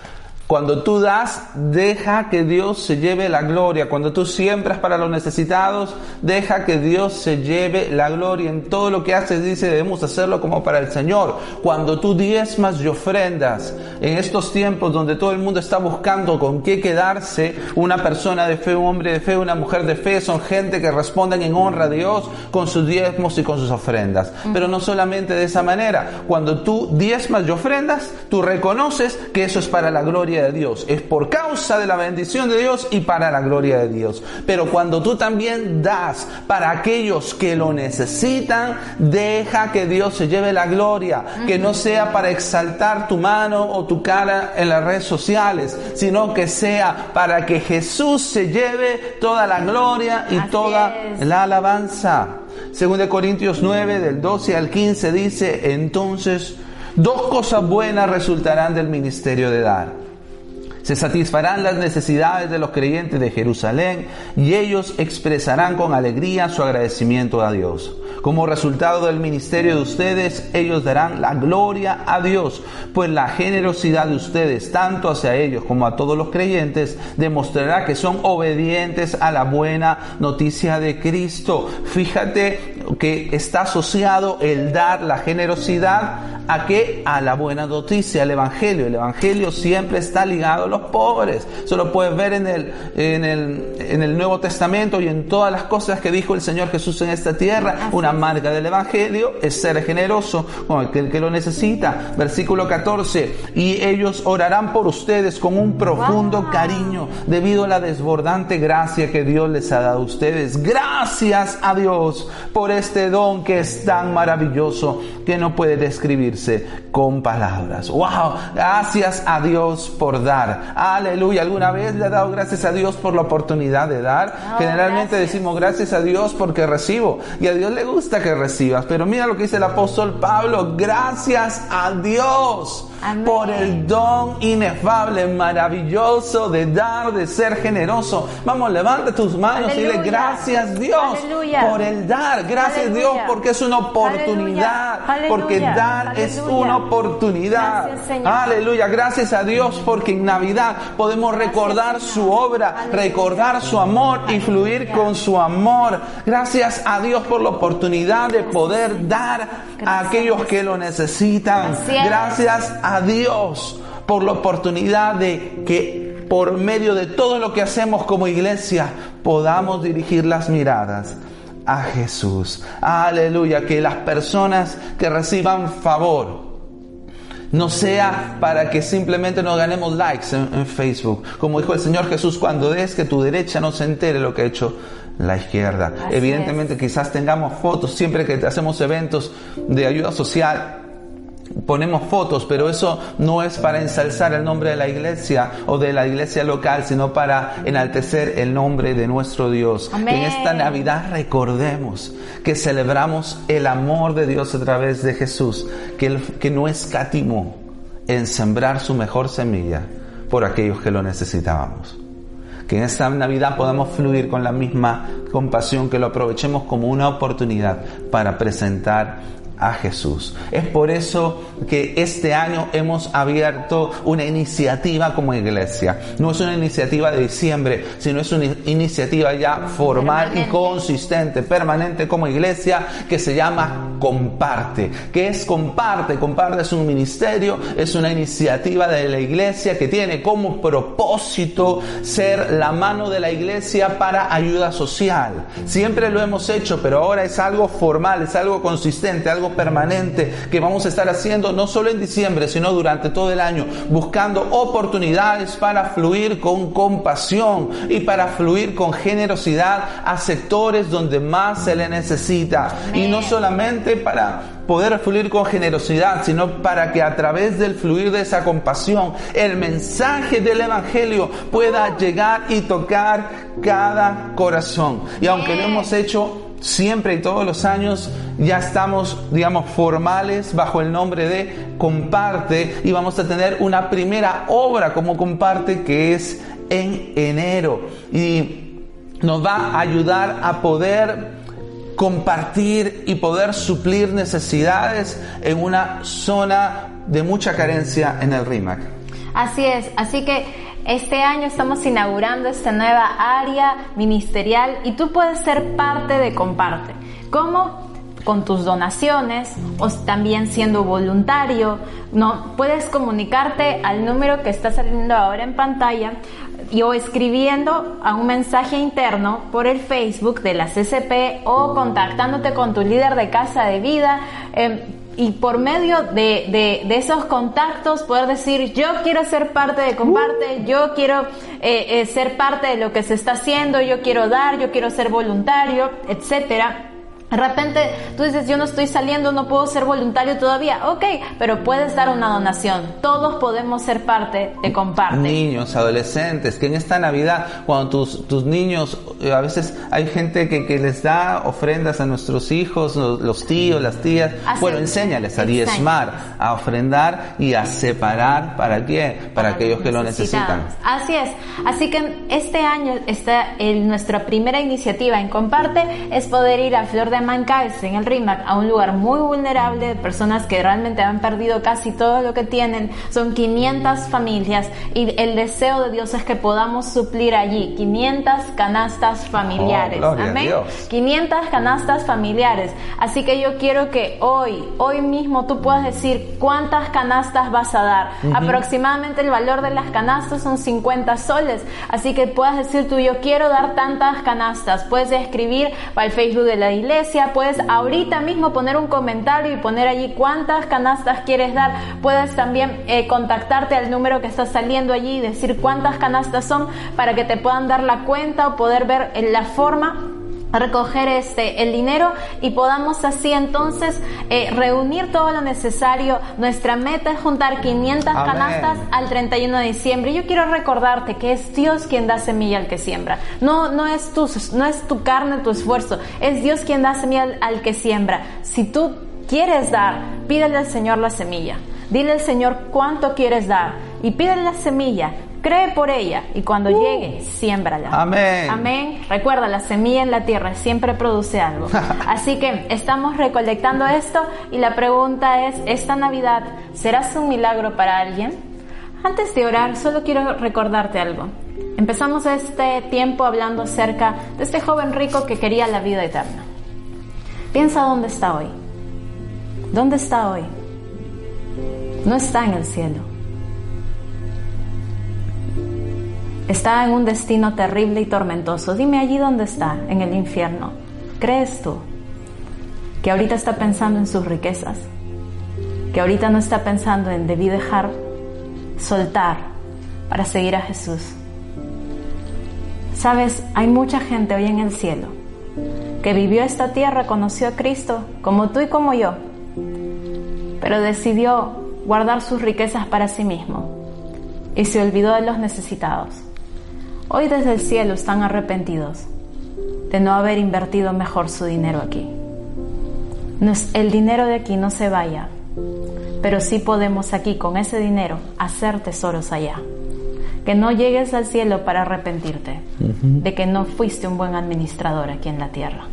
Cuando tú das, deja que Dios se lleve la gloria. Cuando tú siembras para los necesitados, deja que Dios se lleve la gloria. En todo lo que haces, dice, debemos hacerlo como para el Señor. Cuando tú diezmas y ofrendas, en estos tiempos donde todo el mundo está buscando con qué quedarse, una persona de fe, un hombre de fe, una mujer de fe, son gente que responden en honra a Dios con sus diezmos y con sus ofrendas. Pero no solamente de esa manera. Cuando tú diezmas y ofrendas, tú reconoces que eso es para la gloria de Dios. Es por causa de la bendición de Dios y para la gloria de Dios. Pero cuando tú también das para aquellos que lo necesitan, deja que Dios se lleve la gloria. Que no sea para exaltar tu mano o tu cara en las redes sociales, sino que sea para que Jesús se lleve toda la gloria y Así toda es. la alabanza. Según de Corintios 9, del 12 al 15, dice, entonces, dos cosas buenas resultarán del ministerio de dar. Se satisfarán las necesidades de los creyentes de Jerusalén y ellos expresarán con alegría su agradecimiento a Dios. Como resultado del ministerio de ustedes, ellos darán la gloria a Dios, pues la generosidad de ustedes, tanto hacia ellos como a todos los creyentes, demostrará que son obedientes a la buena noticia de Cristo. Fíjate que está asociado el dar, la generosidad, a que a la buena noticia, al evangelio. El evangelio siempre está ligado a los pobres. Eso lo puedes ver en el, en el, en el Nuevo Testamento y en todas las cosas que dijo el Señor Jesús en esta tierra. Una marca del evangelio es ser generoso con aquel que lo necesita. Versículo 14. Y ellos orarán por ustedes con un profundo Wow. cariño debido a la desbordante gracia que Dios les ha dado a ustedes. Gracias a Dios por este don que es tan maravilloso que no puede describirse con palabras. Wow, gracias a Dios por dar. Aleluya. ¿Alguna vez le ha dado gracias a Dios por la oportunidad de dar? Oh, Generalmente decimos gracias a Dios porque recibo y a Dios le gusta que recibas. Pero mira lo que dice el apóstol Pablo. Gracias a Dios Amén. por el don inefable, maravilloso de dar, de ser generoso. Vamos, levanta tus manos y dile Aleluya. gracias Dios Aleluya. por el dar. Gracias Aleluya. Dios porque es una oportunidad. Aleluya. Porque Aleluya. dar es Aleluya. una oportunidad. Gracias, Señor. Aleluya. Gracias a Dios porque en Navidad podemos recordar su obra, Aleluya. recordar su amor y fluir Aleluya. con su amor. Gracias a Dios por la oportunidad de poder dar a aquellos que lo necesitan. Gracias a Dios por la oportunidad de que por medio de todo lo que hacemos como iglesia podamos dirigir las miradas a Jesús. Aleluya, que las personas que reciban favor no sea para que simplemente nos ganemos likes en, en Facebook. Como dijo el Señor Jesús, cuando des que tu derecha no se entere lo que ha hecho la izquierda. Así Evidentemente quizás tengamos fotos, siempre que hacemos eventos de ayuda social, ponemos fotos, pero eso no es para ensalzar el nombre de la iglesia o de la iglesia local, sino para enaltecer el nombre de nuestro Dios. En esta Navidad recordemos que celebramos el amor de Dios a través de Jesús, que, él- que no escatimó en sembrar su mejor semilla por aquellos que lo necesitábamos. Que en esta Navidad podamos fluir con la misma compasión, que lo aprovechemos como una oportunidad para presentar a Jesús. Es por eso que este año hemos abierto una iniciativa como iglesia. No es una iniciativa de diciembre, sino es una iniciativa ya formal y consistente, permanente como iglesia, que se llama Comparte. ¿Qué es Comparte? Comparte es un ministerio, es una iniciativa de la iglesia que tiene como propósito ser la mano de la iglesia para ayuda social. Siempre lo hemos hecho, pero ahora es algo formal, es algo consistente, algo permanente que vamos a estar haciendo no solo en diciembre, sino durante todo el año, buscando oportunidades para fluir con compasión y para fluir con generosidad a sectores donde más se le necesita. Y no solamente para poder fluir con generosidad, sino para que a través del fluir de esa compasión, el mensaje del Evangelio pueda llegar y tocar cada corazón. Y aunque lo hemos hecho siempre y todos los años ya estamos, digamos, formales bajo el nombre de Comparte y vamos a tener una primera obra como Comparte que es en enero y nos va a ayudar a poder compartir y poder suplir necesidades en una zona de mucha carencia en el RIMAC. Así es, así que este año estamos inaugurando esta nueva área ministerial y tú puedes ser parte de Comparte. ¿Cómo? Con tus donaciones o también siendo voluntario, ¿no? Puedes comunicarte al número que está saliendo ahora en pantalla y o escribiendo a un mensaje interno por el Facebook de la CCP o contactándote con tu líder de casa de vida. Eh, y por medio de, de, de, esos contactos poder decir yo quiero ser parte de comparte, yo quiero eh, eh, ser parte de lo que se está haciendo, yo quiero dar, yo quiero ser voluntario, etcétera. De repente tú dices, yo no estoy saliendo, no puedo ser voluntario todavía. Ok, pero puedes dar una donación. Todos podemos ser parte de Comparte. Niños, adolescentes, que en esta Navidad, cuando tus, tus niños, eh, a veces hay gente que, que, les da ofrendas a nuestros hijos, los, los tíos, las tías. Así bueno, enséñales a diezmar, a ofrendar y a separar. ¿Para qué? Para, Para aquellos que lo necesitan. Así es. Así que este año está el, nuestra primera iniciativa en Comparte es poder ir a Flor de Mancalce, en el RIMAC, a un lugar muy vulnerable de personas que realmente han perdido casi todo lo que tienen. Son 500 familias y el deseo de Dios es que podamos suplir allí 500 canastas familiares. Oh, Amén. 500 canastas familiares. Así que yo quiero que hoy, hoy mismo tú puedas decir cuántas canastas vas a dar. Uh -huh. Aproximadamente el valor de las canastas son 50 soles. Así que puedas decir tú, yo quiero dar tantas canastas. Puedes escribir para el Facebook de la iglesia puedes ahorita mismo poner un comentario y poner allí cuántas canastas quieres dar. Puedes también eh, contactarte al número que está saliendo allí y decir cuántas canastas son para que te puedan dar la cuenta o poder ver en la forma recoger este el dinero y podamos así entonces eh, reunir todo lo necesario. Nuestra meta es juntar 500 Amén. canastas al 31 de diciembre. Yo quiero recordarte que es Dios quien da semilla al que siembra. No no es tu no es tu carne, tu esfuerzo. Es Dios quien da semilla al, al que siembra. Si tú quieres dar, pídele al Señor la semilla. Dile al Señor cuánto quieres dar y pídele la semilla. Cree por ella y cuando uh. llegue, siémbrala. Amén. Amén. Recuerda, la semilla en la tierra siempre produce algo. Así que estamos recolectando esto y la pregunta es, ¿esta Navidad serás un milagro para alguien? Antes de orar, solo quiero recordarte algo. Empezamos este tiempo hablando acerca de este joven rico que quería la vida eterna. Piensa dónde está hoy. ¿Dónde está hoy? No está en el cielo Está en un destino terrible y tormentoso. Dime allí dónde está, en el infierno. ¿Crees tú que ahorita está pensando en sus riquezas? Que ahorita no está pensando en debí dejar soltar para seguir a Jesús. Sabes, hay mucha gente hoy en el cielo que vivió esta tierra, conoció a Cristo como tú y como yo, pero decidió guardar sus riquezas para sí mismo y se olvidó de los necesitados. Hoy desde el cielo están arrepentidos de no haber invertido mejor su dinero aquí. El dinero de aquí no se vaya, pero sí podemos aquí con ese dinero hacer tesoros allá. Que no llegues al cielo para arrepentirte uh -huh. de que no fuiste un buen administrador aquí en la tierra.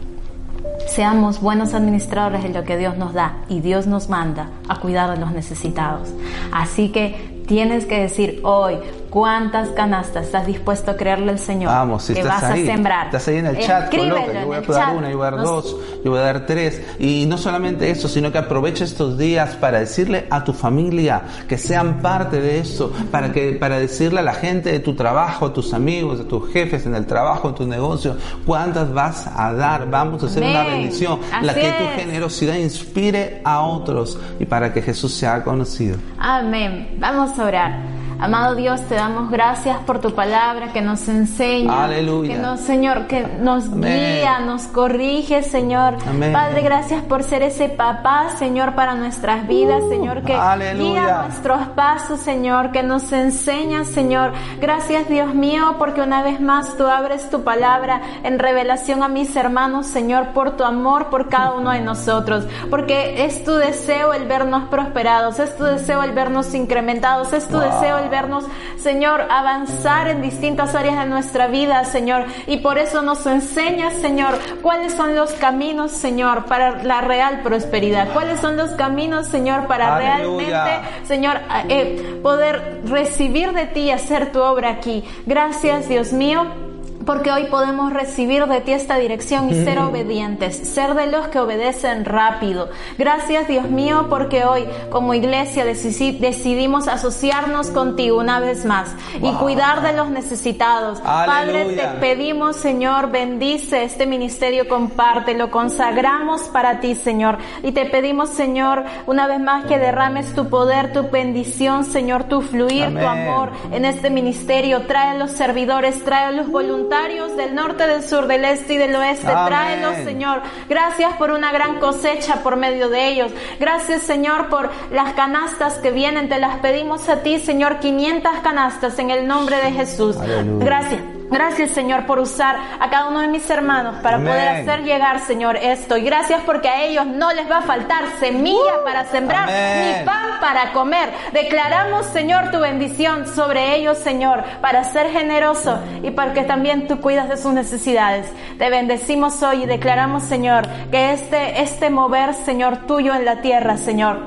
Seamos buenos administradores de lo que Dios nos da y Dios nos manda a cuidar de los necesitados. Así que tienes que decir hoy, cuántas canastas estás dispuesto a creerle al Señor Vamos, si que estás vas ahí, a sembrar. Estás ahí en el chat, coloca, yo voy a dar una, yo voy a dar dos, yo voy a dar tres. Y no solamente eso, sino que aprovecha estos días para decirle a tu familia que sean parte de eso, para que, para decirle a la gente de tu trabajo, a tus amigos, a tus jefes en el trabajo, en tu negocio, cuántas vas a dar. Vamos a hacer una bendición. la que tu generosidad inspire a otros y para que Jesús sea conocido. Amén. Vamos a orar. Amado Dios, te damos gracias por tu palabra que nos enseña. Aleluya. Que nos, Señor, que nos Amén. guía, nos corrige, Señor. Amén. Padre, gracias por ser ese papá, Señor, para nuestras vidas, Uh, Señor, que aleluya. guía nuestros pasos, Señor, que nos enseña, Señor. Gracias, Dios mío, porque una vez más tú abres tu palabra en revelación a mis hermanos, Señor, por tu amor por cada uno de nosotros. Porque es tu deseo el vernos prosperados, es tu deseo el vernos incrementados, es tu Wow. deseo el vernos, Señor, avanzar en distintas áreas de nuestra vida, Señor. Y por eso nos enseñas, Señor, cuáles son los caminos, Señor, para la real prosperidad. Cuáles son los caminos, Señor, para Aleluya. realmente, Señor, eh, poder recibir de ti y hacer tu obra aquí. Gracias, Dios mío. Porque hoy podemos recibir de ti esta dirección y ser obedientes, ser de los que obedecen rápido. Gracias Dios mío porque hoy como iglesia decidimos asociarnos contigo una vez más y Wow. cuidar de los necesitados. Padre, te pedimos Señor, bendice este ministerio, comparte, lo consagramos para ti Señor. Y te pedimos Señor, una vez más que derrames tu poder, tu bendición Señor, tu fluir, tu amor en este ministerio. Trae a los servidores, trae a los voluntarios del norte, del sur, del este y del oeste. Amén. Tráelos, Señor. Gracias por una gran cosecha por medio de ellos. Gracias, Señor, por las canastas que vienen. Te las pedimos a ti, Señor. 500 canastas en el nombre de Jesús. Aleluya. Gracias. Gracias, Señor, por usar a cada uno de mis hermanos para Amén. poder hacer llegar, Señor, esto. Y gracias porque a ellos no les va a faltar semilla para sembrar Amén. ni pan para comer. Declaramos, Señor, tu bendición sobre ellos, Señor, para ser generoso y para que también tú cuidas de sus necesidades. Te bendecimos hoy y declaramos, Señor, que este, este mover, Señor, tuyo en la tierra, Señor,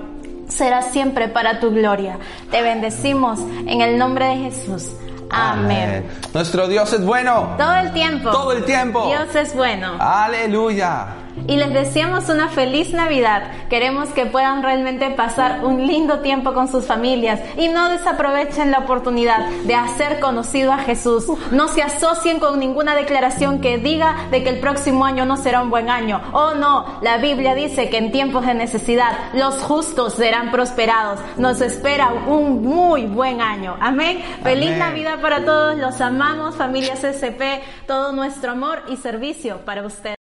será siempre para tu gloria. Te bendecimos en el nombre de Jesús. Amén. Nuestro Dios es bueno. Todo el tiempo. Todo el tiempo. Dios es bueno. Aleluya. Y les deseamos una feliz Navidad. Queremos que puedan realmente pasar un lindo tiempo con sus familias y no desaprovechen la oportunidad de hacer conocido a Jesús. No se asocien con ninguna declaración que diga de que el próximo año no será un buen año. Oh no, la Biblia dice que en tiempos de necesidad los justos serán prosperados. Nos espera un muy buen año. Amén. Feliz. Navidad para todos. Los amamos, familia CCP. Todo nuestro amor y servicio para ustedes.